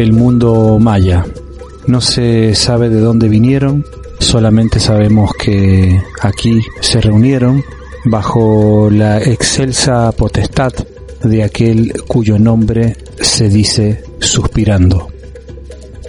el mundo maya. No se sabe de dónde vinieron, solamente sabemos que aquí se reunieron bajo la excelsa potestad de aquel cuyo nombre se dice suspirando.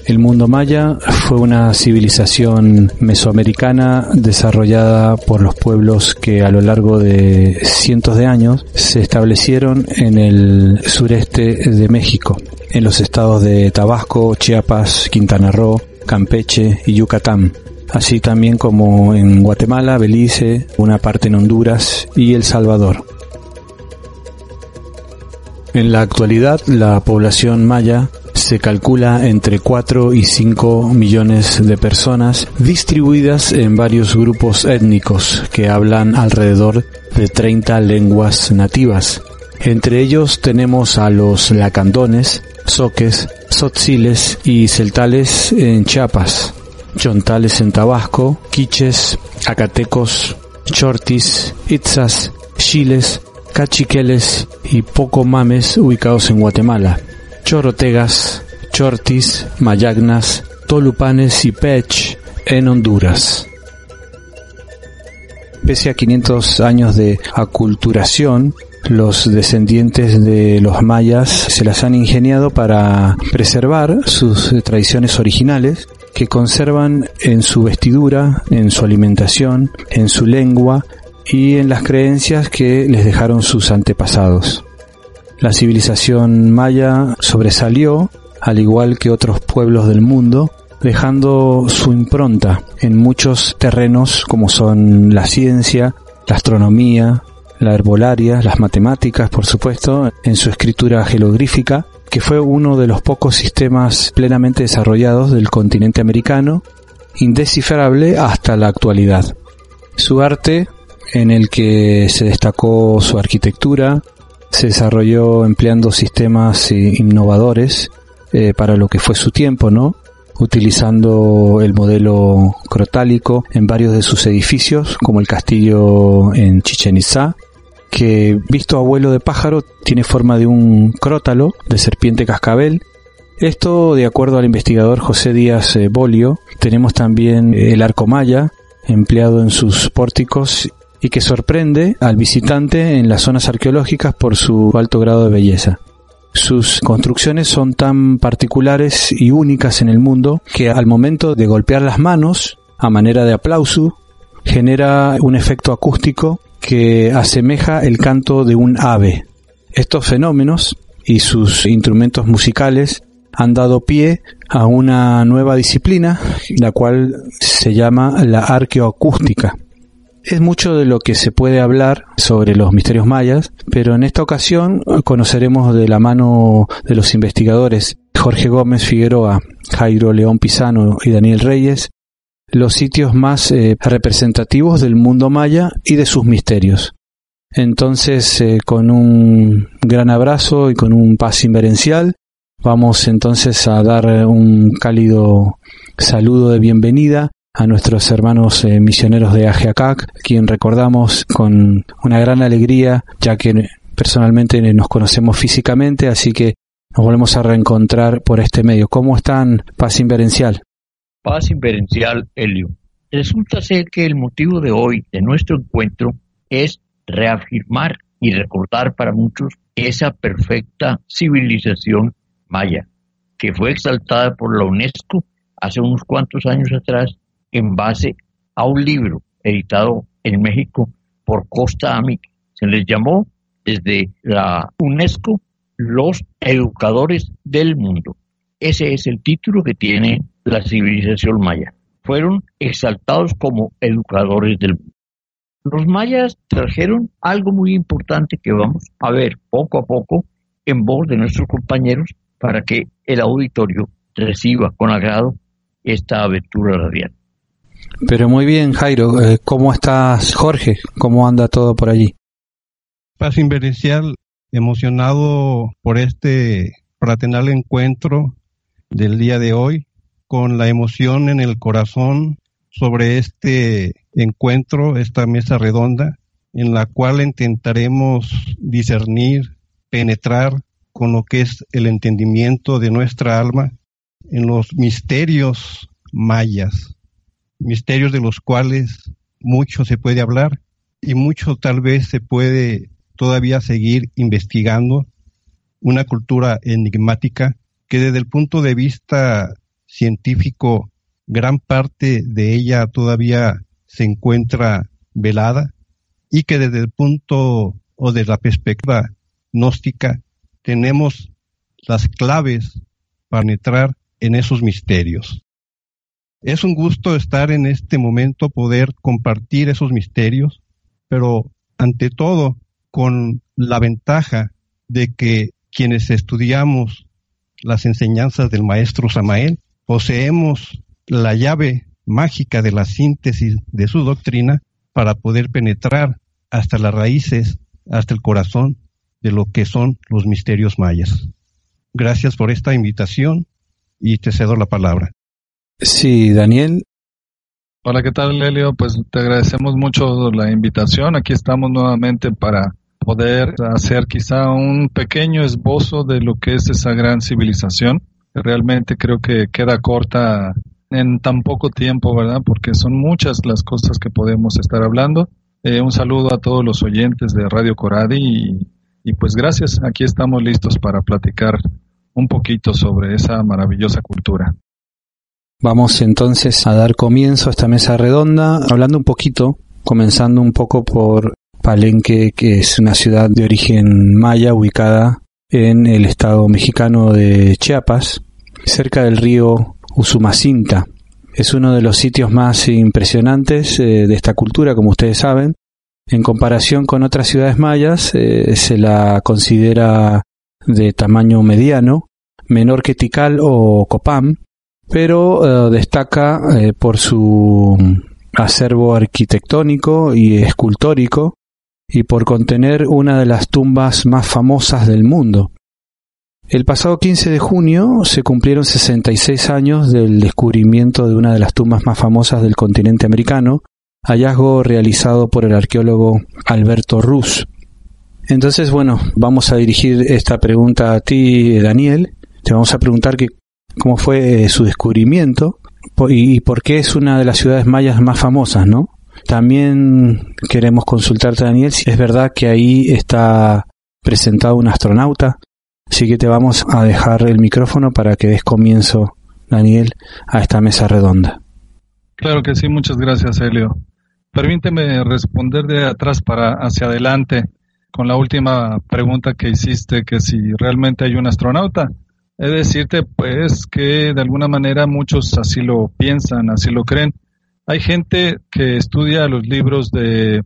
El mundo maya fue una civilización mesoamericana desarrollada por los pueblos que a lo largo de cientos de años se establecieron en el sureste de México, en los estados de Tabasco, Chiapas, Quintana Roo, Campeche y Yucatán, así también como en Guatemala, Belice, una parte en Honduras y El Salvador. En la actualidad, la población maya se calcula entre 4 y 5 millones de personas distribuidas en varios grupos étnicos que hablan alrededor de 30 lenguas nativas. Entre ellos tenemos a los lacandones, soques, sotziles y celtales en Chiapas, chontales en Tabasco, quiches, acatecos, chortis, itzas, chiles, cachiqueles y poco mames ubicados en Guatemala, chorotegas, chortis, mayagnas, tolupanes y pech en Honduras. Pese a 500 años de aculturación, los descendientes de los mayas se las han ingeniado para preservar sus tradiciones originales que conservan en su vestidura, en su alimentación, en su lengua y en las creencias que les dejaron sus antepasados. La civilización maya sobresalió, al igual que otros pueblos del mundo, dejando su impronta en muchos terrenos como son la ciencia, la astronomía, la herbolaria, las matemáticas, por supuesto, en su escritura jeroglífica, que fue uno de los pocos sistemas plenamente desarrollados del continente americano, indescifrable hasta la actualidad. Su arte en el que se destacó su arquitectura, se desarrolló empleando sistemas innovadores eh, para lo que fue su tiempo, ¿no? Utilizando el modelo crotálico en varios de sus edificios, como el castillo en Chichen Itza, que visto a vuelo de pájaro tiene forma de un crótalo de serpiente cascabel. Esto, de acuerdo al investigador José Díaz eh, Bolio, tenemos también el arco maya, empleado en sus pórticos y que sorprende al visitante en las zonas arqueológicas por su alto grado de belleza. Sus construcciones son tan particulares y únicas en el mundo que al momento de golpear las manos, a manera de aplauso, genera un efecto acústico que asemeja el canto de un ave. Estos fenómenos y sus instrumentos musicales han dado pie a una nueva disciplina, la cual se llama la arqueoacústica. Es mucho de lo que se puede hablar sobre los misterios mayas, pero en esta ocasión conoceremos de la mano de los investigadores Jorge Gómez Figueroa, Jairo León Pisano y Daniel Reyes los sitios más eh, representativos del mundo maya y de sus misterios. Entonces, eh, con un gran abrazo y con un paz inverencial, vamos entonces a dar un cálido saludo de bienvenida a nuestros hermanos eh, misioneros de Ajiacac, quien recordamos con una gran alegría, ya que personalmente nos conocemos físicamente, así que nos volvemos a reencontrar por este medio. ¿Cómo están, Paz Inverencial? Paz Inverencial, Helio. Resulta ser que el motivo de hoy, de nuestro encuentro, es reafirmar y recordar para muchos esa perfecta civilización maya, que fue exaltada por la UNESCO hace unos cuantos años atrás en base a un libro editado en México por Costa Amic. Se les llamó desde la UNESCO los educadores del mundo. Ese es el título que tiene la civilización maya. Fueron exaltados como educadores del mundo. Los mayas trajeron algo muy importante que vamos a ver poco a poco en voz de nuestros compañeros para que el auditorio reciba con agrado esta aventura radial. Pero muy bien, Jairo. Eh, ¿Cómo estás, Jorge? ¿Cómo anda todo por allí? Paz Inverencial, emocionado por este fraternal encuentro del día de hoy, con la emoción en el corazón sobre este encuentro, esta mesa redonda, en la cual intentaremos discernir, penetrar con lo que es el entendimiento de nuestra alma en los misterios mayas, misterios de los cuales mucho se puede hablar y mucho tal vez se puede todavía seguir investigando, una cultura enigmática que desde el punto de vista científico gran parte de ella todavía se encuentra velada y que desde el punto o de la perspectiva gnóstica tenemos las claves para entrar en esos misterios. Es un gusto estar en este momento, poder compartir esos misterios, pero ante todo con la ventaja de que quienes estudiamos las enseñanzas del maestro Samael poseemos la llave mágica de la síntesis de su doctrina para poder penetrar hasta las raíces, hasta el corazón de lo que son los misterios mayas. Gracias por esta invitación y te cedo la palabra. Sí, Daniel. Hola, ¿qué tal, Lelio? Pues te agradecemos mucho la invitación. Aquí estamos nuevamente para poder hacer quizá un pequeño esbozo de lo que es esa gran civilización. Realmente creo que queda corta en tan poco tiempo, ¿verdad? Porque son muchas las cosas que podemos estar hablando. Eh, un saludo a todos los oyentes de Radio Coradi y, y pues gracias, aquí estamos listos para platicar un poquito sobre esa maravillosa cultura. Vamos entonces a dar comienzo a esta mesa redonda hablando un poquito, comenzando un poco por Palenque, que es una ciudad de origen maya ubicada en el estado mexicano de Chiapas, cerca del río Usumacinta. Es uno de los sitios más impresionantes eh, de esta cultura, como ustedes saben. En comparación con otras ciudades mayas, eh, se la considera de tamaño mediano, menor que Tikal o Copán, pero eh, destaca por su acervo arquitectónico y escultórico y por contener una de las tumbas más famosas del mundo. El pasado 15 de junio se cumplieron 66 años del descubrimiento de una de las tumbas más famosas del continente americano, hallazgo realizado por el arqueólogo Alberto Rus. Entonces, bueno, vamos a dirigir esta pregunta a ti, Daniel. Te vamos a preguntar que, cómo fue su descubrimiento y por qué es una de las ciudades mayas más famosas, ¿no? También queremos consultarte, Daniel, si es verdad que ahí está presentado un astronauta. Así que te vamos a dejar el micrófono para que des comienzo, Daniel, a esta mesa redonda. Claro que sí, muchas gracias, Helio. Permíteme responder de atrás para hacia adelante con la última pregunta que hiciste, que si realmente hay un astronauta. Es decirte, pues, que de alguna manera muchos así lo piensan, así lo creen. Hay gente que estudia los libros de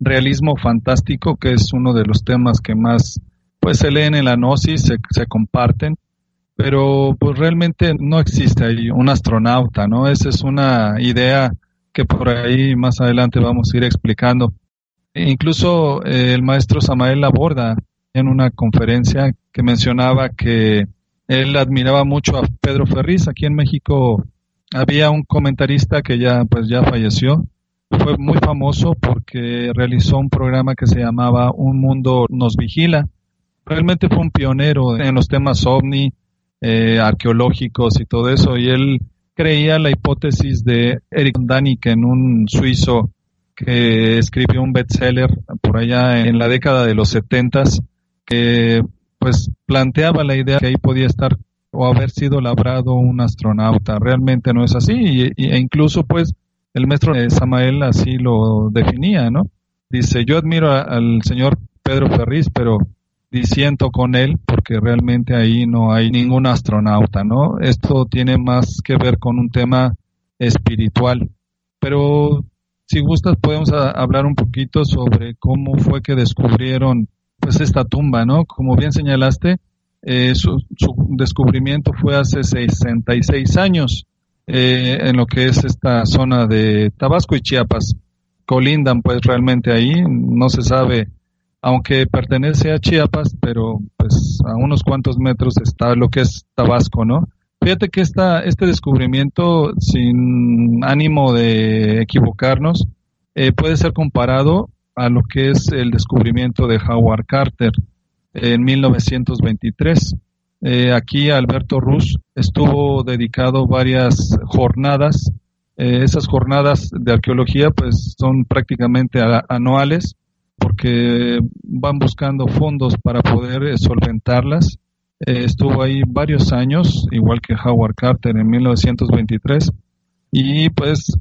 realismo fantástico, que es uno de los temas que más pues se leen en la gnosis, se, se comparten, pero pues realmente no existe ahí un astronauta, ¿no? Esa es una idea que por ahí más adelante vamos a ir explicando. E incluso eh, el maestro Samael aborda en una conferencia que mencionaba que él admiraba mucho a Pedro Ferriz aquí en México había un comentarista que ya pues ya falleció. Fue muy famoso porque realizó un programa que se llamaba Un mundo nos vigila. Realmente fue un pionero en los temas ovni, eh, arqueológicos y todo eso. Y él creía la hipótesis de Eric Daniken, un suizo que escribió un bestseller por allá en la década de los setentas, que pues planteaba la idea que ahí podía estar o haber sido labrado un astronauta. Realmente no es así y, e incluso pues el maestro Samael así lo definía, ¿no? Dice, yo admiro al señor Pedro Ferriz, pero disiento con él porque realmente ahí no hay ningún astronauta, ¿no? Esto tiene más que ver con un tema espiritual. Pero si gustas podemos hablar un poquito sobre cómo fue que descubrieron pues esta tumba, ¿no? Como bien señalaste, eh, su, descubrimiento fue hace 66 años eh, en lo que es esta zona de Tabasco y Chiapas. Colindan pues realmente ahí, no se sabe, aunque pertenece a Chiapas, pero pues a unos cuantos metros está lo que es Tabasco, ¿no? Fíjate que esta, este descubrimiento, sin ánimo de equivocarnos, eh, puede ser comparado a lo que es el descubrimiento de Howard Carter en 1923. Eh, aquí Alberto Ruz estuvo dedicado varias jornadas. Eh, esas jornadas de arqueología pues son prácticamente anuales porque van buscando fondos para poder solventarlas. estuvo ahí varios años, igual que Howard Carter en 1923 y pues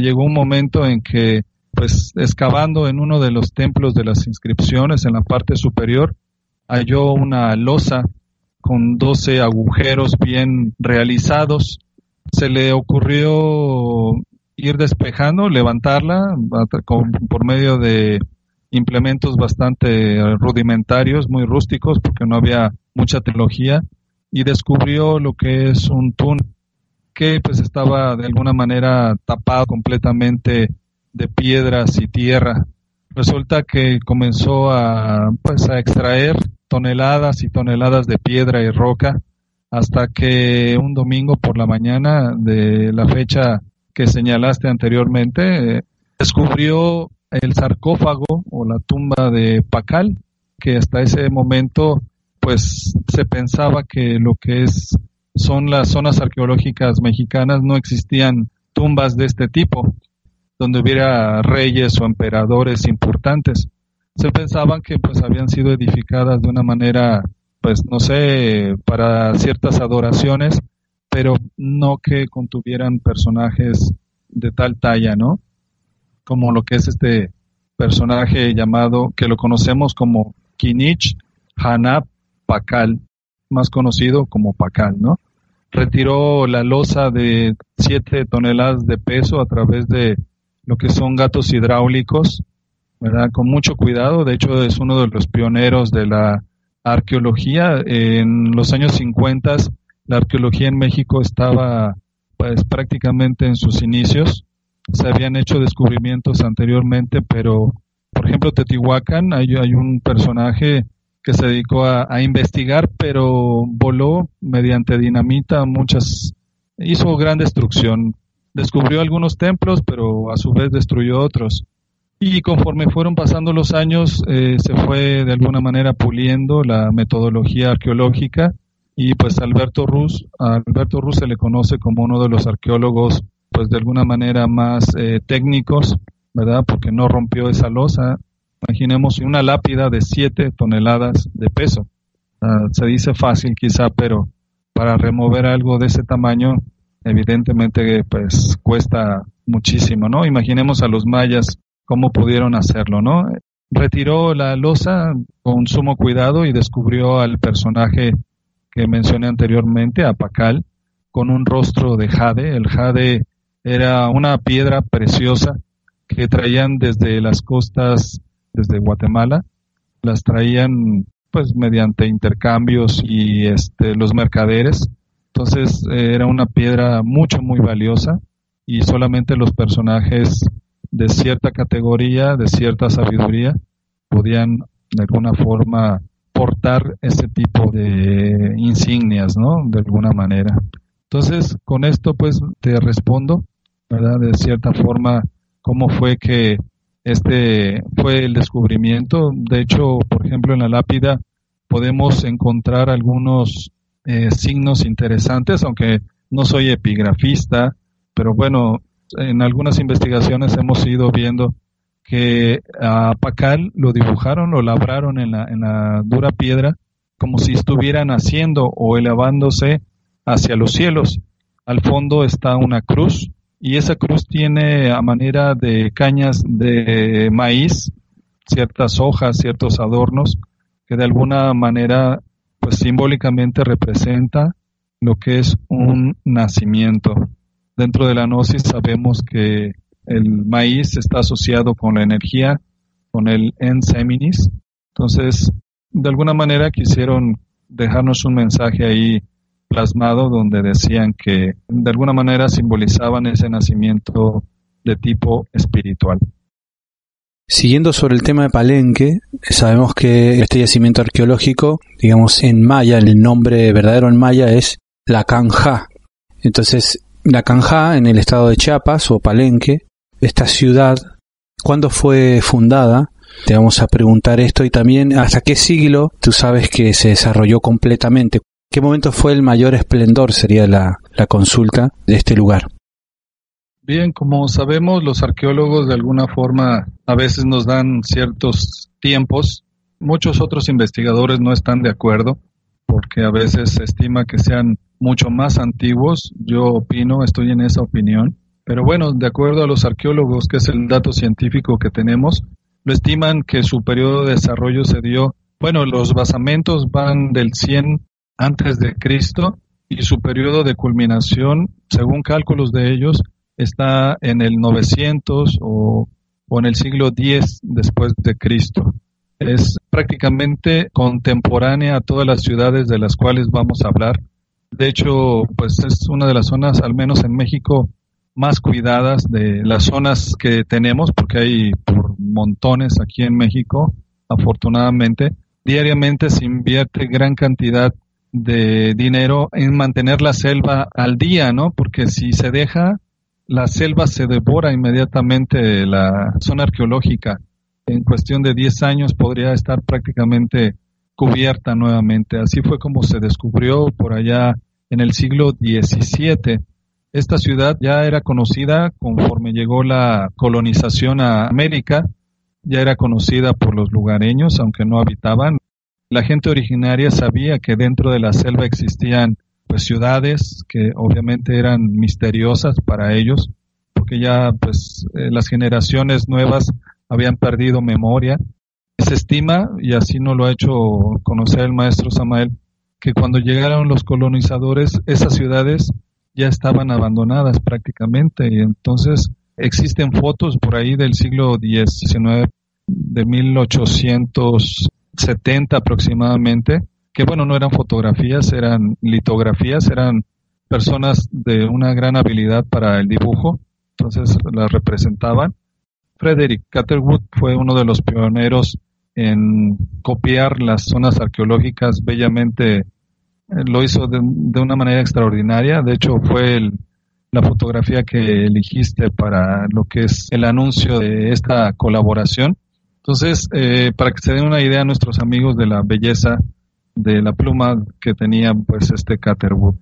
llegó un momento en que pues excavando en uno de los templos de las inscripciones en la parte superior halló una losa con 12 agujeros bien realizados. Se le ocurrió ir despejando, levantarla por medio de implementos bastante rudimentarios, muy rústicos, porque no había mucha tecnología, y descubrió lo que es un túnel que pues estaba de alguna manera tapado completamente de piedras y tierra. Resulta que comenzó a pues a extraer toneladas y toneladas de piedra y roca hasta que un domingo por la mañana de la fecha que señalaste anteriormente, descubrió el sarcófago o la tumba de Pacal, que hasta ese momento pues se pensaba que lo que es son las zonas arqueológicas mexicanas no existían tumbas de este tipo, donde hubiera reyes o emperadores importantes. Se pensaban que pues habían sido edificadas de una manera pues no sé para ciertas adoraciones pero no que contuvieran personajes de tal talla no como lo que es este personaje llamado que lo conocemos como Kinich Hanap Pakal más conocido como Pakal no retiró la losa de 7 toneladas de peso a través de lo que son gatos hidráulicos ¿verdad? Con mucho cuidado. De hecho, es uno de los pioneros de la arqueología. En los años 50, la arqueología en México estaba pues prácticamente en sus inicios. Se habían hecho descubrimientos anteriormente, pero por ejemplo, Teotihuacán, hay, hay un personaje que se dedicó a, a, investigar, pero voló mediante dinamita muchas, hizo gran destrucción. Descubrió algunos templos, pero a su vez destruyó otros. Y conforme fueron pasando los años, eh, se fue de alguna manera puliendo la metodología arqueológica y pues Alberto Ruz, a Alberto Ruz se le conoce como uno de los arqueólogos pues de alguna manera más eh, técnicos, ¿verdad? Porque no rompió esa losa. Imaginemos una lápida de 7 toneladas de peso. Ah, se dice fácil quizá, pero para remover algo de ese tamaño, evidentemente pues cuesta muchísimo, ¿no? Imaginemos a los mayas cómo pudieron hacerlo, ¿no? Retiró la losa con sumo cuidado y descubrió al personaje que mencioné anteriormente, a Pacal, con un rostro de jade. El jade era una piedra preciosa que traían desde las costas, desde Guatemala, las traían pues mediante intercambios y este, los mercaderes. Entonces eh, era una piedra mucho, muy valiosa y solamente los personajes de cierta categoría, de cierta sabiduría, podían de alguna forma portar ese tipo de insignias, ¿no? De alguna manera. Entonces, con esto pues te respondo, ¿verdad? De cierta forma, cómo fue que este fue el descubrimiento. De hecho, por ejemplo, en la lápida podemos encontrar algunos eh, signos interesantes, aunque no soy epigrafista, pero bueno, en algunas investigaciones hemos ido viendo que a Pacal lo dibujaron, lo labraron en la, en la dura piedra como si estuvieran haciendo o elevándose hacia los cielos. Al fondo está una cruz y esa cruz tiene a manera de cañas de maíz, ciertas hojas, ciertos adornos que de alguna manera pues simbólicamente representa lo que es un nacimiento. Dentro de la gnosis sabemos que el maíz está asociado con la energía, con el enseminis. Entonces, de alguna manera quisieron dejarnos un mensaje ahí plasmado donde decían que de alguna manera simbolizaban ese nacimiento de tipo espiritual. Siguiendo sobre el tema de Palenque, sabemos que este yacimiento arqueológico, digamos en maya, el nombre verdadero en maya es La Canja. Entonces, la Canja, en el estado de Chiapas o Palenque, esta ciudad, ¿cuándo fue fundada? Te vamos a preguntar esto y también hasta qué siglo tú sabes que se desarrolló completamente, qué momento fue el mayor esplendor? Sería la, la consulta de este lugar. Bien, como sabemos, los arqueólogos de alguna forma a veces nos dan ciertos tiempos. Muchos otros investigadores no están de acuerdo porque a veces se estima que sean mucho más antiguos. Yo opino, estoy en esa opinión. Pero bueno, de acuerdo a los arqueólogos, que es el dato científico que tenemos, lo estiman que su periodo de desarrollo se dio, bueno, los basamentos van del 100 antes de Cristo y su periodo de culminación, según cálculos de ellos, está en el 900 o, o en el siglo X después de Cristo. Es prácticamente contemporánea a todas las ciudades de las cuales vamos a hablar. De hecho, pues es una de las zonas, al menos en México, más cuidadas de las zonas que tenemos, porque hay por montones aquí en México, afortunadamente. Diariamente se invierte gran cantidad de dinero en mantener la selva al día, ¿no? Porque si se deja, la selva se devora inmediatamente la zona arqueológica. En cuestión de 10 años podría estar prácticamente cubierta nuevamente. Así fue como se descubrió por allá en el siglo XVII esta ciudad ya era conocida conforme llegó la colonización a América, ya era conocida por los lugareños, aunque no habitaban. La gente originaria sabía que dentro de la selva existían pues ciudades que obviamente eran misteriosas para ellos, porque ya pues eh, las generaciones nuevas habían perdido memoria. Se estima, y así no lo ha hecho conocer el maestro Samael, que cuando llegaron los colonizadores, esas ciudades ya estaban abandonadas prácticamente y entonces existen fotos por ahí del siglo XIX, de 1870 aproximadamente, que bueno, no eran fotografías, eran litografías, eran personas de una gran habilidad para el dibujo, entonces las representaban. Frederick Catherwood fue uno de los pioneros en copiar las zonas arqueológicas bellamente lo hizo de, una manera extraordinaria. De hecho, fue la fotografía que elegiste para lo que es el anuncio de esta colaboración. Entonces, eh, para que se den una idea nuestros amigos de la belleza de la pluma que tenía pues este Catherwood.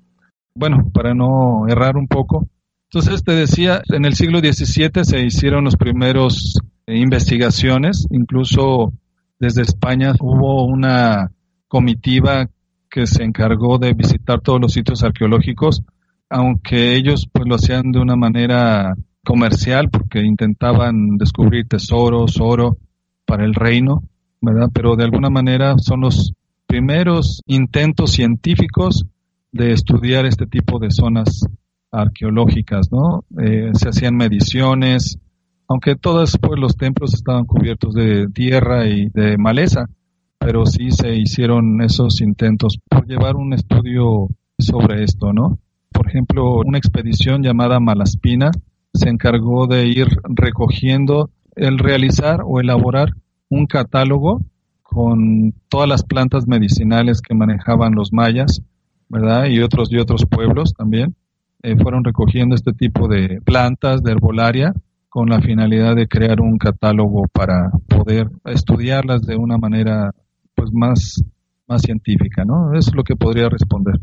Bueno, para no errar un poco. Entonces te decía, en el siglo XVII se hicieron los primeros eh, investigaciones, incluso desde España hubo una comitiva que se encargó de visitar todos los sitios arqueológicos, aunque ellos pues lo hacían de una manera comercial porque intentaban descubrir tesoros, oro para el reino, ¿verdad? Pero de alguna manera son los primeros intentos científicos de estudiar este tipo de zonas arqueológicas, ¿no? Eh, se hacían mediciones, aunque todos pues, los templos estaban cubiertos de tierra y de maleza, pero sí se hicieron esos intentos por llevar un estudio sobre esto, ¿no? Por ejemplo, una expedición llamada Malaspina se encargó de ir recogiendo el realizar o elaborar un catálogo con todas las plantas medicinales que manejaban los mayas, ¿verdad? Y otros y otros pueblos también. Eh, fueron recogiendo este tipo de plantas de herbolaria con la finalidad de crear un catálogo para poder estudiarlas de una manera pues más, más científica, ¿no? Es lo que podría responder.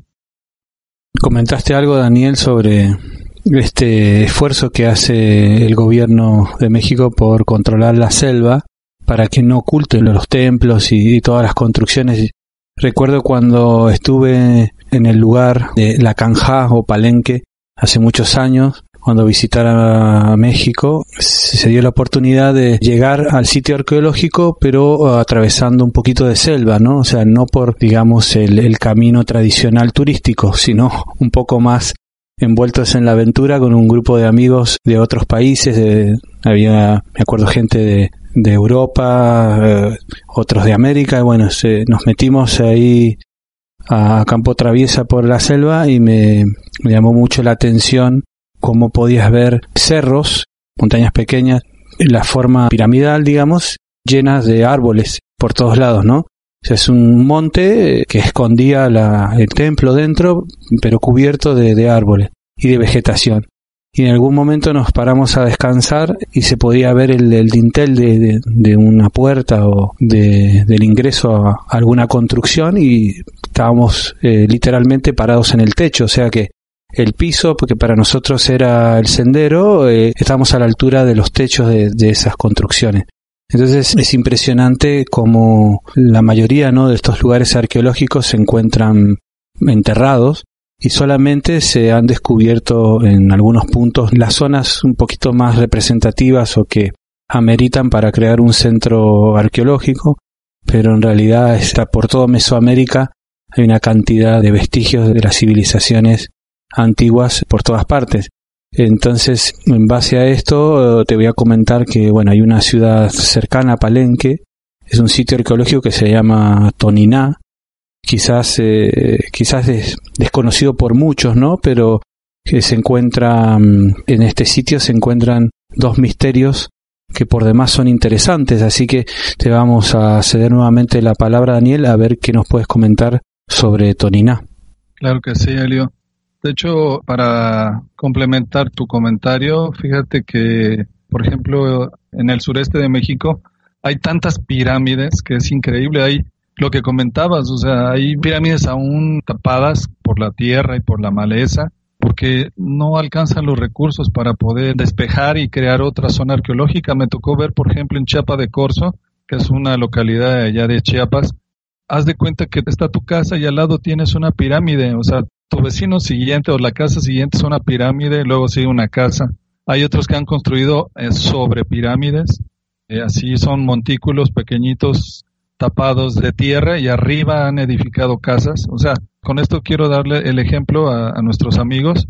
Comentaste algo, Daniel, sobre este esfuerzo que hace el gobierno de México por controlar la selva para que no oculten los templos y, todas las construcciones. Recuerdo cuando estuve en el lugar de La Canja o Palenque hace muchos años, cuando visitara México, se dio la oportunidad de llegar al sitio arqueológico, pero atravesando un poquito de selva, ¿no? O sea, no por, digamos, el, camino tradicional turístico, sino un poco más envueltos en la aventura con un grupo de amigos de otros países, había, me acuerdo, gente de, de Europa, eh, otros de América, bueno, nos metimos ahí a campo traviesa por la selva y me, llamó mucho la atención cómo podías ver cerros, montañas pequeñas, en la forma piramidal, digamos, llenas de árboles por todos lados, ¿no? Es un monte que escondía el templo dentro, pero cubierto de, árboles y de vegetación. Y en algún momento nos paramos a descansar y se podía ver el, dintel de, una puerta o del ingreso a alguna construcción y estábamos eh, literalmente parados en el techo, o sea que el piso, porque para nosotros era el sendero, eh, estábamos a la altura de los techos de, esas construcciones. Entonces es impresionante como la mayoría ¿no? de estos lugares arqueológicos se encuentran enterrados y solamente se han descubierto en algunos puntos las zonas un poquito más representativas o que ameritan para crear un centro arqueológico, pero en realidad está por todo Mesoamérica. Hay una cantidad de vestigios de las civilizaciones antiguas por todas partes. Entonces, en base a esto, te voy a comentar que, bueno, hay una ciudad cercana a Palenque, es un sitio arqueológico que se llama Toniná, quizás, eh, quizás desconocido por muchos, ¿no? Pero que se encuentra, mm, en este sitio se encuentran dos misterios que por demás son interesantes, así que te vamos a ceder nuevamente la palabra, Daniel, a ver qué nos puedes comentar sobre Toniná. Claro que sí, Elio. De hecho, para complementar tu comentario, fíjate que, por ejemplo, en el sureste de México hay tantas pirámides que es increíble. Hay lo que comentabas, o sea, hay pirámides aún tapadas por la tierra y por la maleza, porque no alcanzan los recursos para poder despejar y crear otra zona arqueológica. Me tocó ver, por ejemplo, en Chiapa de Corzo, que es una localidad allá de Chiapas, haz de cuenta que está tu casa y al lado tienes una pirámide, o sea, tu vecino siguiente o la casa siguiente es una pirámide, luego sigue una casa. Hay otros que han construido eh, sobre pirámides, eh, así son montículos pequeñitos tapados de tierra y arriba han edificado casas. O sea, con esto quiero darle el ejemplo a, nuestros amigos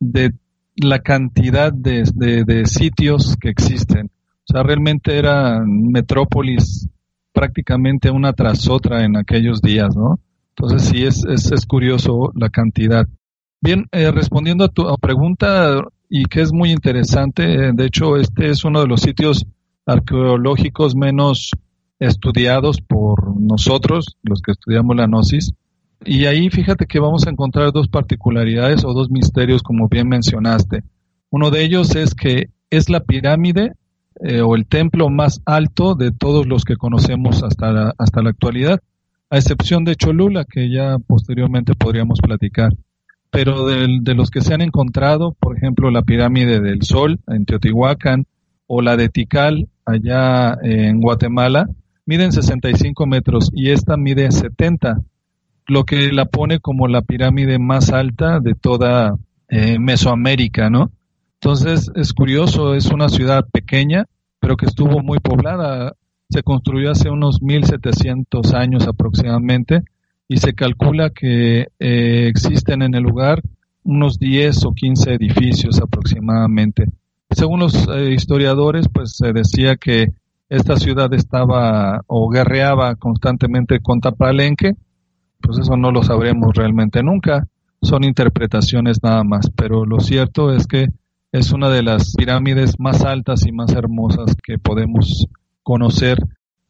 de la cantidad de, de, sitios que existen. O sea, realmente eran metrópolis prácticamente una tras otra en aquellos días, ¿no? Entonces sí es, es, es curioso la cantidad. Bien, eh, respondiendo a tu pregunta, y que es muy interesante, eh, de hecho este es uno de los sitios arqueológicos menos estudiados por nosotros, los que estudiamos la gnosis. Y ahí fíjate que vamos a encontrar dos particularidades o dos misterios, como bien mencionaste. Uno de ellos es que es la pirámide eh, o el templo más alto de todos los que conocemos hasta la, hasta la actualidad, a excepción de Cholula, que ya posteriormente podríamos platicar. Pero de, de los que se han encontrado, por ejemplo, la pirámide del Sol en Teotihuacán o la de Tikal allá en Guatemala, miden 65 metros y esta mide 70, lo que la pone como la pirámide más alta de toda eh, Mesoamérica, ¿no? Entonces es curioso, es una ciudad pequeña, pero que estuvo muy poblada. Se construyó hace unos 1700 años aproximadamente y se calcula que eh, existen en el lugar unos 10 o 15 edificios aproximadamente. Según los eh, historiadores, pues se decía que esta ciudad estaba o guerreaba constantemente contra Palenque, pues eso no lo sabremos realmente nunca, son interpretaciones nada más, pero lo cierto es que es una de las pirámides más altas y más hermosas que podemos conocer.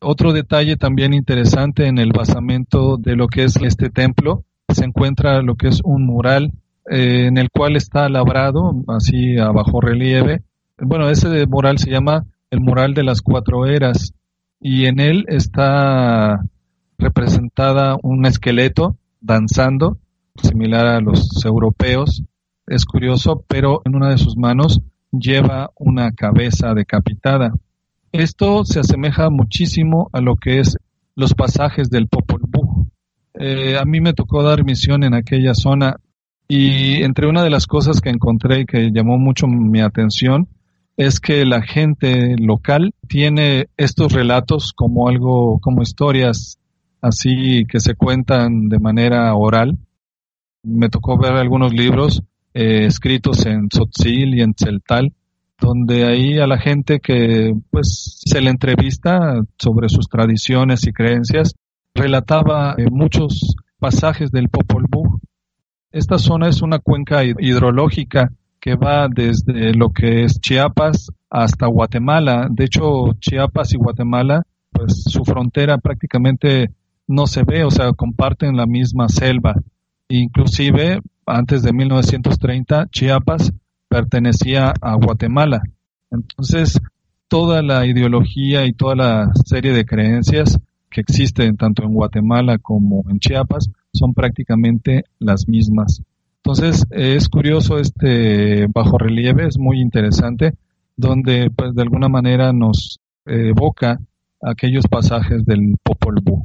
Otro detalle también interesante en el basamento de lo que es este templo, se encuentra lo que es un mural eh, en el cual está labrado así a bajo relieve. Bueno, ese mural se llama el mural de las cuatro eras y en él está representada un esqueleto danzando, similar a los europeos. Es curioso, pero en una de sus manos lleva una cabeza decapitada. Esto se asemeja muchísimo a lo que es los pasajes del Popol Vuh. Eh, a mí me tocó dar misión en aquella zona y entre una de las cosas que encontré que llamó mucho mi atención es que la gente local tiene estos relatos como algo, como historias así que se cuentan de manera oral. Me tocó ver algunos libros eh, escritos en Tzotzil y en Tzeltal, donde ahí a la gente que pues se le entrevista sobre sus tradiciones y creencias, relataba eh, muchos pasajes del Popol Vuh. Esta zona es una cuenca hidrológica que va desde lo que es Chiapas hasta Guatemala. De hecho, Chiapas y Guatemala, pues su frontera prácticamente no se ve, o sea, comparten la misma selva. Inclusive, antes de 1930, Chiapas pertenecía a Guatemala. Entonces, toda la ideología y toda la serie de creencias que existen tanto en Guatemala como en Chiapas son prácticamente las mismas. Entonces, es curioso este bajo relieve, es muy interesante, donde pues, de alguna manera nos evoca aquellos pasajes del Popol Vuh.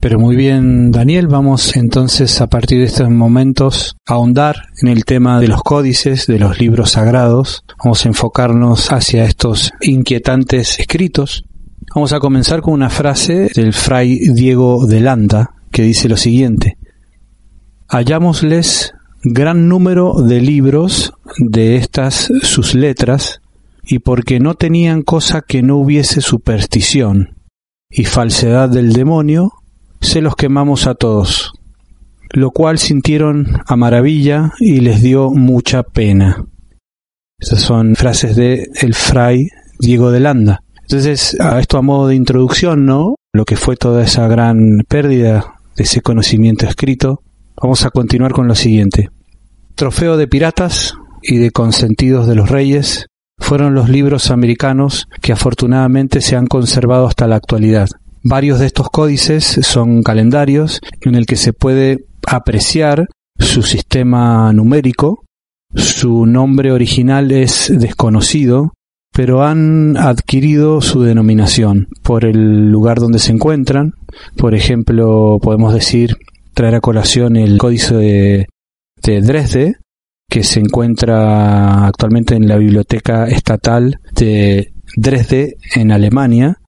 Pero muy bien, Daniel, vamos entonces a partir de estos momentos a ahondar en el tema de los códices, de los libros sagrados. Vamos a enfocarnos hacia estos inquietantes escritos. Vamos a comenzar con una frase del fray Diego de Landa que dice lo siguiente. Hallámosles gran número de libros de estas sus letras, y porque no tenían cosa que no hubiese superstición y falsedad del demonio, se los quemamos a todos, lo cual sintieron a maravilla y les dio mucha pena. Esas son frases de el fray Diego de Landa. Entonces, a esto a modo de introducción, ¿no? Lo que fue toda esa gran pérdida de ese conocimiento escrito, vamos a continuar con lo siguiente. Trofeo de piratas y de consentidos de los reyes fueron los libros americanos que afortunadamente se han conservado hasta la actualidad. Varios de estos códices son calendarios en el que se puede apreciar su sistema numérico. Su nombre original es desconocido, pero han adquirido su denominación por el lugar donde se encuentran. Por ejemplo, podemos decir, traer a colación el códice de, de Dresde, que se encuentra actualmente en la Biblioteca Estatal de Dresde, en Alemania,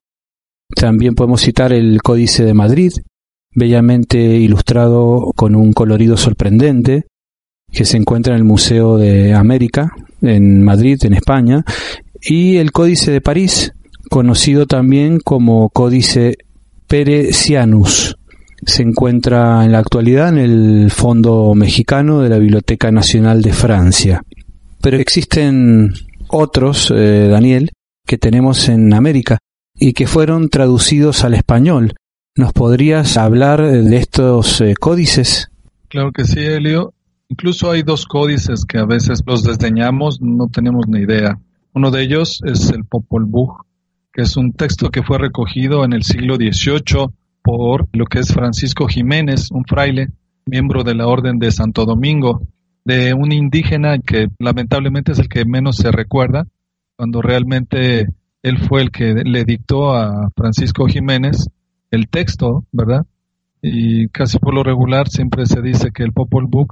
también podemos citar el Códice de Madrid, bellamente ilustrado con un colorido sorprendente, que se encuentra en el Museo de América, en Madrid, en España, y el Códice de París, conocido también como Códice Peresianus. Se encuentra en la actualidad en el Fondo Mexicano de la Biblioteca Nacional de Francia. Pero existen otros, eh, Daniel, que tenemos en América y que fueron traducidos al español. ¿Nos podrías hablar de estos eh, códices? Claro que sí, Elio. Incluso hay dos códices que a veces los desdeñamos, no tenemos ni idea. Uno de ellos es el Popol Vuh, que es un texto que fue recogido en el siglo XVIII por lo que es Francisco Jiménez, un fraile, miembro de la Orden de Santo Domingo, de un indígena que lamentablemente es el que menos se recuerda, cuando realmente él fue el que le dictó a Francisco Jiménez el texto, ¿verdad? Y casi por lo regular siempre se dice que el Popol Vuh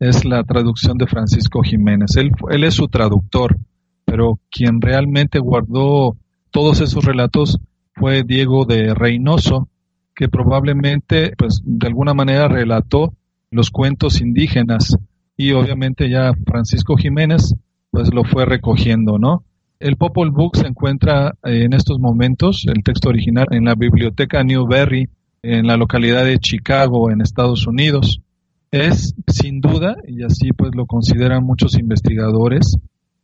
es la traducción de Francisco Jiménez. Él, él es su traductor, pero quien realmente guardó todos esos relatos fue Diego de Reynoso, que probablemente, pues, de alguna manera relató los cuentos indígenas y obviamente ya Francisco Jiménez, pues, lo fue recogiendo, ¿no? El Popol Book se encuentra eh, en estos momentos, el texto original, en la biblioteca Newberry, en la localidad de Chicago, en Estados Unidos. Es sin duda, y así pues lo consideran muchos investigadores,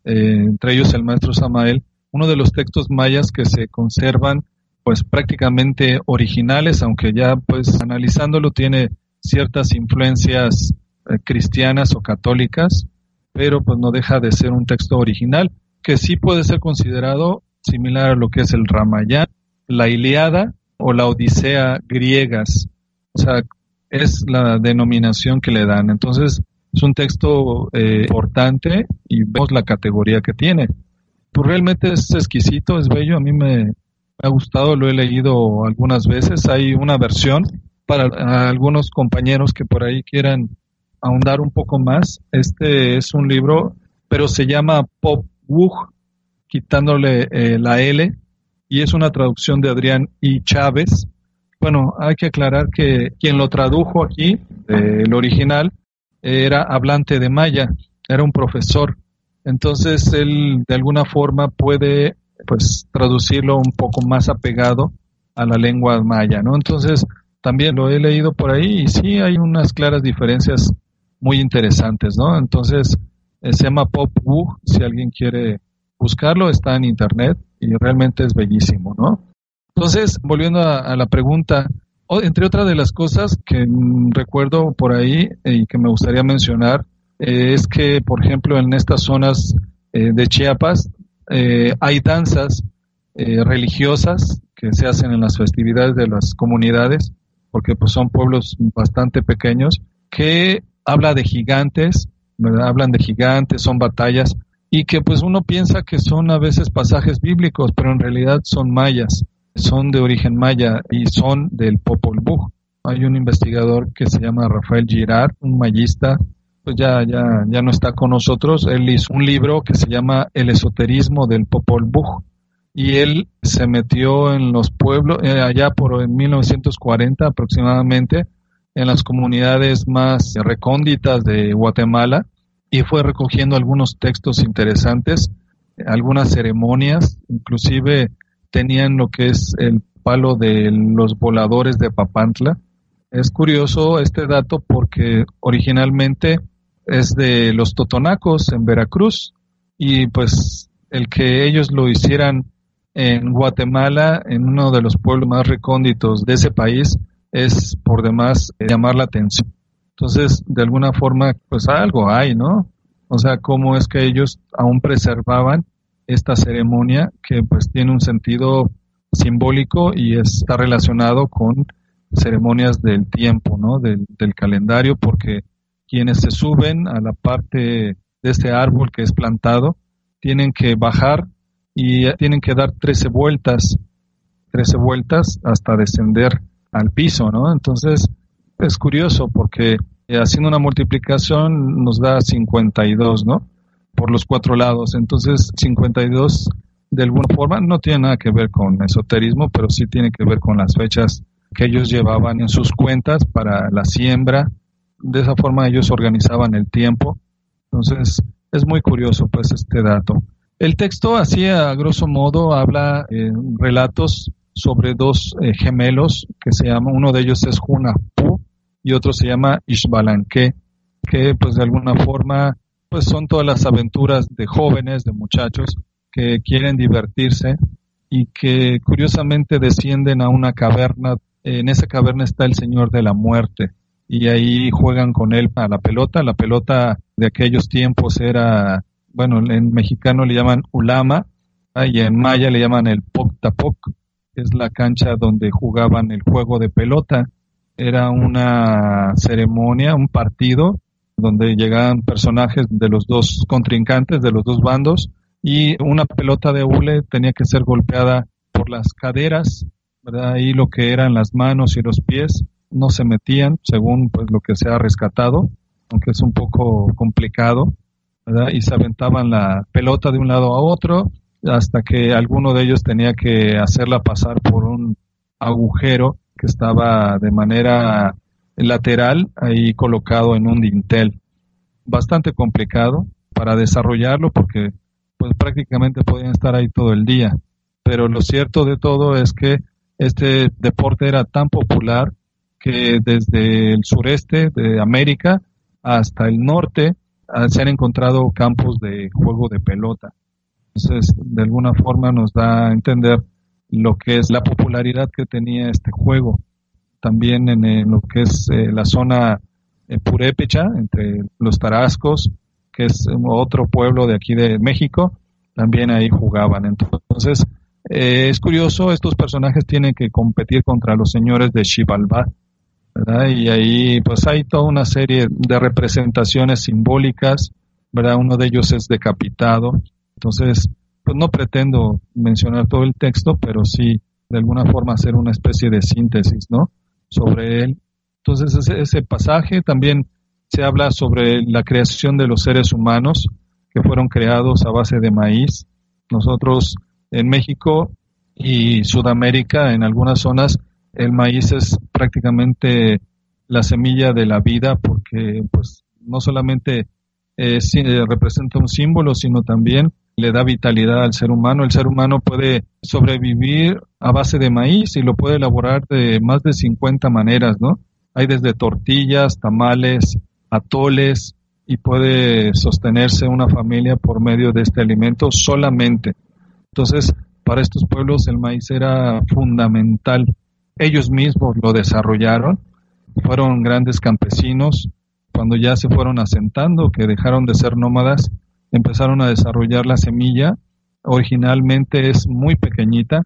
eh, entre ellos el maestro Samael, uno de los textos mayas que se conservan pues prácticamente originales, aunque ya pues analizándolo tiene ciertas influencias eh, cristianas o católicas, pero pues no deja de ser un texto original que sí puede ser considerado similar a lo que es el Ramayán, la Iliada o la Odisea griegas. O sea, es la denominación que le dan. Entonces, es un texto eh, importante y vemos la categoría que tiene. Pues realmente es exquisito, es bello, a mí me, ha gustado, lo he leído algunas veces. Hay una versión para algunos compañeros que por ahí quieran ahondar un poco más. Este es un libro, pero se llama Pop Wug, quitándole eh, la L, y es una traducción de Adrián y Chávez. Bueno, hay que aclarar que quien lo tradujo aquí, el original, era hablante de maya, era un profesor. Entonces él de alguna forma puede pues traducirlo un poco más apegado a la lengua maya, ¿no? Entonces también lo he leído por ahí y sí hay unas claras diferencias muy interesantes, ¿no? Entonces eh, se llama Pop Wu, si alguien quiere buscarlo, está en internet y realmente es bellísimo, ¿no? Entonces, volviendo a, la pregunta, entre otras de las cosas que mm, recuerdo por ahí y que me gustaría mencionar, eh, es que, por ejemplo, en estas zonas eh, de Chiapas eh, hay danzas religiosas que se hacen en las festividades de las comunidades, porque pues son pueblos bastante pequeños, que habla de gigantes, hablan de gigantes, son batallas, y que pues uno piensa que son a veces pasajes bíblicos, pero en realidad son mayas, son de origen maya y son del Popol Vuh. Hay un investigador que se llama Rafael Girard, un mayista, pues ya, ya, ya no está con nosotros. Él hizo un libro que se llama El esoterismo del Popol Vuh y él se metió en los pueblos, eh, allá por en 1940 aproximadamente, en las comunidades más recónditas de Guatemala y fue recogiendo algunos textos interesantes, algunas ceremonias, inclusive tenían lo que es el palo de los voladores de Papantla. Es curioso este dato porque originalmente es de los totonacos en Veracruz y pues el que ellos lo hicieran en Guatemala, en uno de los pueblos más recónditos de ese país, es por demás llamar la atención. Entonces, de alguna forma, pues algo hay, ¿no? O sea, cómo es que ellos aún preservaban esta ceremonia que pues tiene un sentido simbólico y está relacionado con ceremonias del tiempo, ¿no? Del, del calendario, porque quienes se suben a la parte de este árbol que es plantado tienen que bajar y tienen que dar 13 vueltas, 13 vueltas hasta descender al piso, ¿no? Entonces, es curioso porque eh, haciendo una multiplicación nos da 52, ¿no? Por los cuatro lados. Entonces, 52 de alguna forma no tiene nada que ver con esoterismo, pero sí tiene que ver con las fechas que ellos llevaban en sus cuentas para la siembra. De esa forma ellos organizaban el tiempo. Entonces, es muy curioso pues este dato. El texto así a grosso modo habla eh, relatos sobre dos eh, gemelos que se llaman, uno de ellos es Junapu y otro se llama Ishbalanque, que pues de alguna forma pues son todas las aventuras de jóvenes, de muchachos que quieren divertirse y que curiosamente descienden a una caverna. En esa caverna está el Señor de la Muerte y ahí juegan con él a la pelota. La pelota de aquellos tiempos era, bueno, en mexicano le llaman ulama ah, y en maya le llaman el poc tapoc, es la cancha donde jugaban el juego de pelota. Era una ceremonia, un partido donde llegaban personajes de los dos contrincantes, de los dos bandos, y una pelota de hule tenía que ser golpeada por las caderas, ¿verdad? Ahí lo que eran las manos y los pies no se metían, según pues lo que se ha rescatado, aunque es un poco complicado, ¿verdad? Y se aventaban la pelota de un lado a otro hasta que alguno de ellos tenía que hacerla pasar por un agujero que estaba de manera lateral ahí colocado en un dintel. Bastante complicado para desarrollarlo porque pues prácticamente podían estar ahí todo el día. Pero lo cierto de todo es que este deporte era tan popular que desde el sureste de América hasta el norte ah, se han encontrado campos de juego de pelota. Entonces, de alguna forma nos da a entender lo que es la popularidad que tenía este juego. También en, lo que es eh, la zona eh, purépecha, entre los tarascos, que es otro pueblo de aquí de México, también ahí jugaban. Entonces, eh, es curioso, estos personajes tienen que competir contra los señores de Xibalbá, ¿verdad? Y ahí pues hay toda una serie de representaciones simbólicas, ¿verdad? Uno de ellos es decapitado. Entonces, pues no pretendo mencionar todo el texto, pero sí de alguna forma hacer una especie de síntesis, ¿no? Sobre él. Entonces, ese, ese pasaje también se habla sobre la creación de los seres humanos que fueron creados a base de maíz. Nosotros en México y Sudamérica, en algunas zonas, el maíz es prácticamente la semilla de la vida porque pues no solamente eh, representa un símbolo, sino también le da vitalidad al ser humano. El ser humano puede sobrevivir a base de maíz y lo puede elaborar de más de 50 maneras, ¿no? Hay desde tortillas, tamales, atoles y puede sostenerse una familia por medio de este alimento solamente. Entonces, para estos pueblos el maíz era fundamental ellos mismos lo desarrollaron, fueron grandes campesinos, cuando ya se fueron asentando, que dejaron de ser nómadas, empezaron a desarrollar la semilla. Originalmente es muy pequeñita,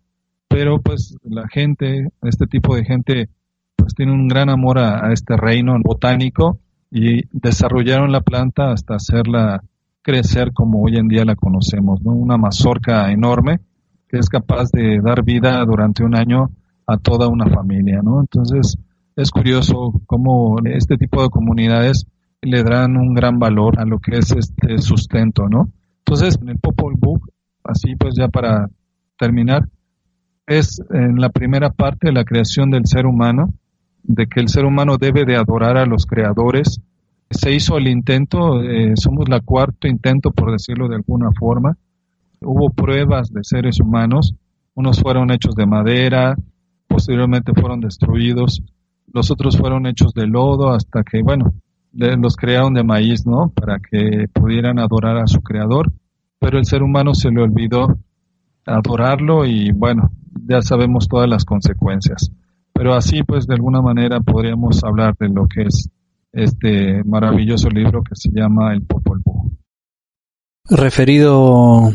pero pues la gente, este tipo de gente, pues tiene un gran amor a, a este reino botánico y desarrollaron la planta hasta hacerla crecer como hoy en día la conocemos, ¿no? Una mazorca enorme que es capaz de dar vida durante un año a toda una familia, ¿no? Entonces, es curioso cómo este tipo de comunidades le dan un gran valor a lo que es este sustento, ¿no? Entonces, en el Popol Vuh, así pues ya para terminar, es en la primera parte la creación del ser humano, de que el ser humano debe de adorar a los creadores. Se hizo el intento, eh, somos la cuarto intento, por decirlo de alguna forma. Hubo pruebas de seres humanos, unos fueron hechos de madera, posteriormente fueron destruidos, los otros fueron hechos de lodo hasta que, bueno, los crearon de maíz, ¿no? Para que pudieran adorar a su creador, pero el ser humano se le olvidó adorarlo y bueno, ya sabemos todas las consecuencias. Pero así pues de alguna manera podríamos hablar de lo que es este maravilloso libro que se llama El Popol Vuh. Referido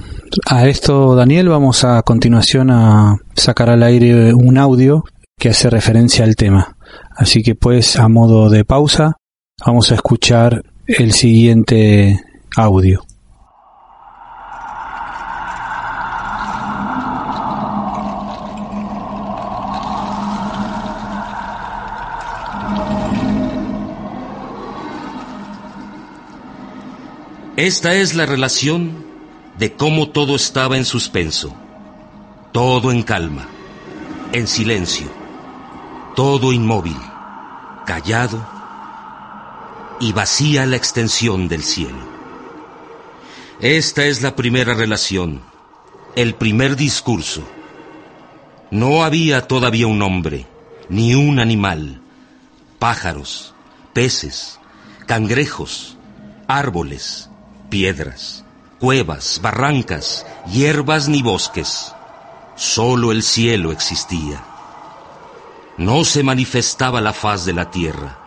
a esto, Daniel, vamos a continuación a sacar al aire un audio que hace referencia al tema. Así que pues a modo de pausa vamos a escuchar el siguiente audio. Esta es la relación de cómo todo estaba en suspenso, todo en calma, en silencio, todo inmóvil, callado y vacía la extensión del cielo. Esta es la primera relación, el primer discurso. No había todavía un hombre, ni un animal, pájaros, peces, cangrejos, árboles, piedras, cuevas, barrancas, hierbas ni bosques. Solo el cielo existía. No se manifestaba la faz de la tierra.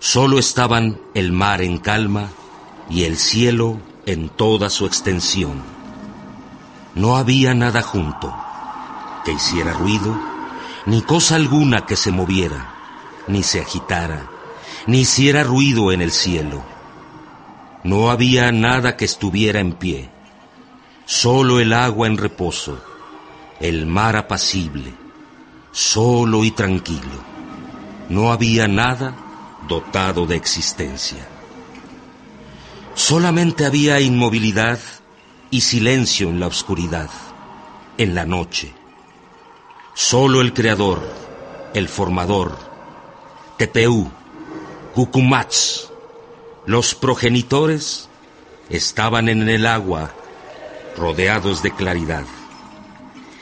Solo estaban el mar en calma y el cielo en toda su extensión. No había nada junto que hiciera ruido, ni cosa alguna que se moviera, ni se agitara, ni hiciera ruido en el cielo no había nada que estuviera en pie, solo el agua en reposo, el mar apacible, solo y tranquilo. No había nada dotado de existencia. Solamente había inmovilidad y silencio en la oscuridad, en la noche. Solo el Creador, el Formador, Tepeú, Cucumats, los progenitores estaban en el agua, rodeados de claridad.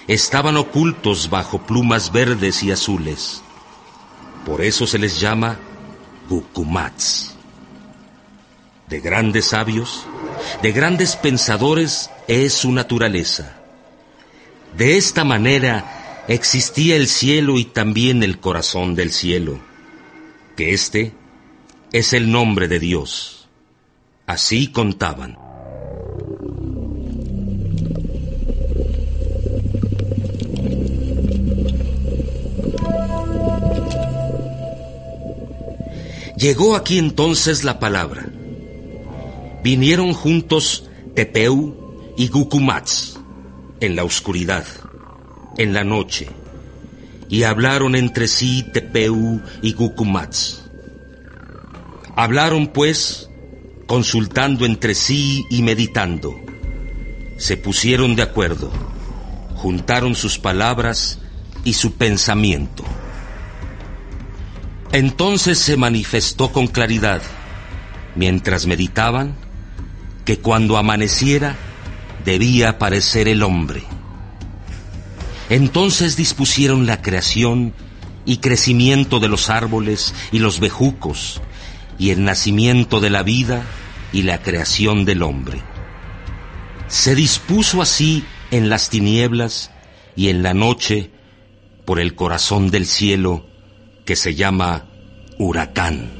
Estaban ocultos bajo plumas verdes y azules. Por eso se les llama Gukumats. De grandes sabios, de grandes pensadores es su naturaleza. De esta manera existía el cielo y también el corazón del cielo, que éste es el nombre de Dios. Así contaban. Llegó aquí entonces la palabra. Vinieron juntos Tepeu y Gukumats en la oscuridad, en la noche, y hablaron entre sí Tepeu y Gukumats. Hablaron pues, consultando entre sí y meditando. Se pusieron de acuerdo, juntaron sus palabras y su pensamiento. Entonces se manifestó con claridad, mientras meditaban, que cuando amaneciera debía aparecer el hombre. Entonces dispusieron la creación y crecimiento de los árboles y los bejucos, y el nacimiento de la vida y la creación del hombre. Se dispuso así en las tinieblas y en la noche por el corazón del cielo que se llama huracán.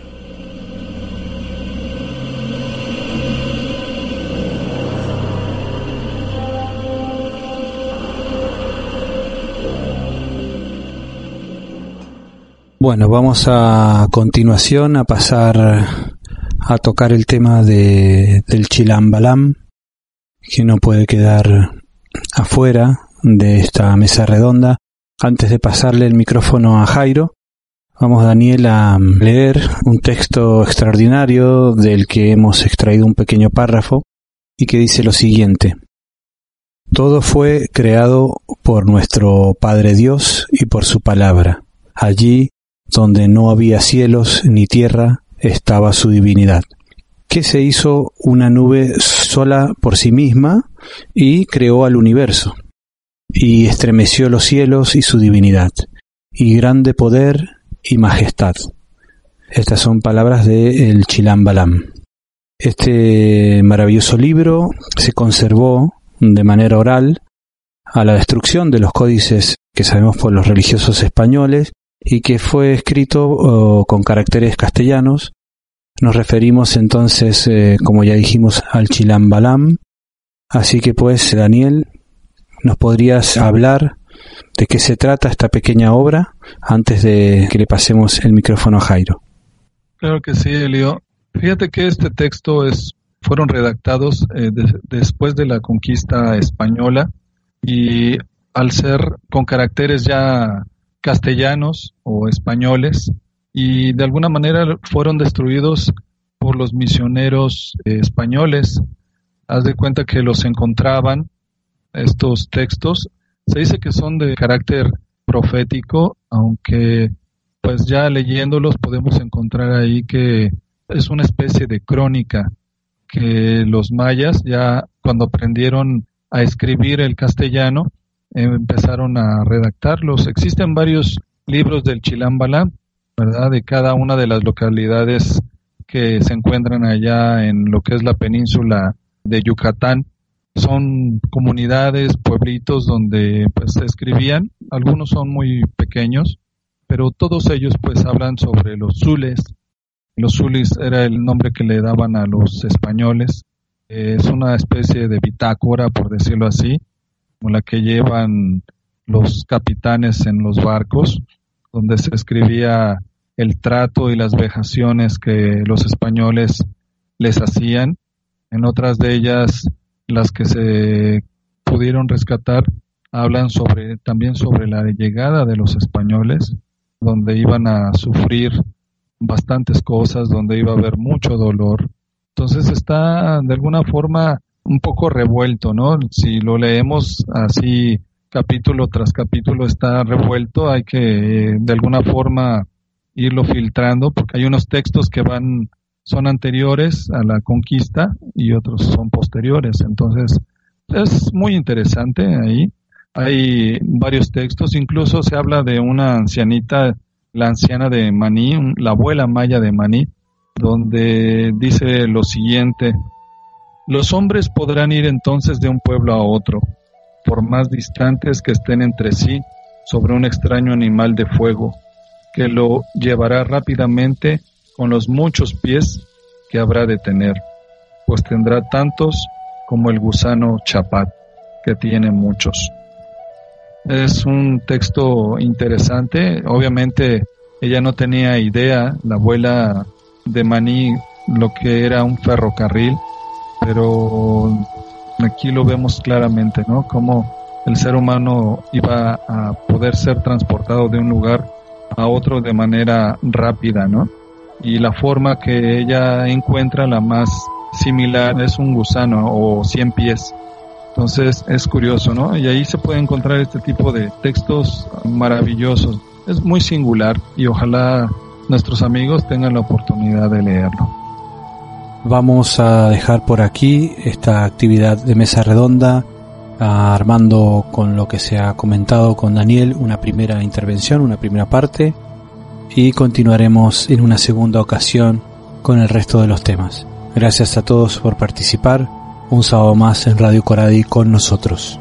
Bueno, vamos a continuación a pasar a tocar el tema de, del chilambalam, que no puede quedar afuera de esta mesa redonda. Antes de pasarle el micrófono a Jairo, vamos Daniel a leer un texto extraordinario del que hemos extraído un pequeño párrafo y que dice lo siguiente. Todo fue creado por nuestro Padre Dios y por su palabra. Allí donde no había cielos ni tierra, estaba su divinidad, que se hizo una nube sola por sí misma y creó al universo, y estremeció los cielos y su divinidad, y grande poder y majestad. Estas son palabras de el Chilam Balam. Este maravilloso libro se conservó de manera oral a la destrucción de los códices que sabemos por los religiosos españoles y que fue escrito con caracteres castellanos. Nos referimos entonces, eh, como ya dijimos, al Chilambalam. Así que pues, Daniel, ¿nos podrías hablar de qué se trata esta pequeña obra antes de que le pasemos el micrófono a Jairo? Claro que sí, Elio. Fíjate que este texto es, fueron redactados eh, después de la conquista española y al ser con caracteres ya castellanos o españoles y de alguna manera fueron destruidos por los misioneros eh, españoles. Haz de cuenta que los encontraban, estos textos. Se dice que son de carácter profético, aunque pues ya leyéndolos podemos encontrar ahí que es una especie de crónica que los mayas ya cuando aprendieron a escribir el castellano empezaron a redactarlos. Existen varios libros del Chilámbala, ¿verdad? De cada una de las localidades que se encuentran allá en lo que es la península de Yucatán. Son comunidades, pueblitos donde pues se escribían. Algunos son muy pequeños, pero todos ellos pues hablan sobre los zules. Los zulis era el nombre que le daban a los españoles. Es una especie de bitácora, por decirlo así, como la que llevan los capitanes en los barcos, donde se escribía el trato y las vejaciones que los españoles les hacían. En otras de ellas, las que se pudieron rescatar, hablan sobre también sobre la llegada de los españoles, donde iban a sufrir bastantes cosas, donde iba a haber mucho dolor. Entonces está de alguna forma un poco revuelto, ¿no? Si lo leemos así capítulo tras capítulo está revuelto, hay que de alguna forma irlo filtrando porque hay unos textos que van son anteriores a la conquista y otros son posteriores, entonces es muy interesante ahí. Hay varios textos, incluso se habla de una ancianita, la anciana de Maní, la abuela maya de Maní, donde dice lo siguiente, los hombres podrán ir entonces de un pueblo a otro, por más distantes que estén entre sí, sobre un extraño animal de fuego, que lo llevará rápidamente con los muchos pies que habrá de tener, pues tendrá tantos como el gusano chapat, que tiene muchos. Es un texto interesante, obviamente ella no tenía idea, la abuela de Maní, lo que era un ferrocarril, pero aquí lo vemos claramente, ¿no? Cómo el ser humano iba a poder ser transportado de un lugar a otro de manera rápida, ¿no? Y la forma que ella encuentra, la más similar, es un gusano o cien pies. Entonces es curioso, ¿no? Y ahí se puede encontrar este tipo de textos maravillosos. Es muy singular y ojalá nuestros amigos tengan la oportunidad de leerlo. Vamos a dejar por aquí esta actividad de mesa redonda, armando con lo que se ha comentado con Daniel una primera intervención, una primera parte, y continuaremos en una segunda ocasión con el resto de los temas. Gracias a todos por participar. Un sábado más en Radio Coradi con nosotros.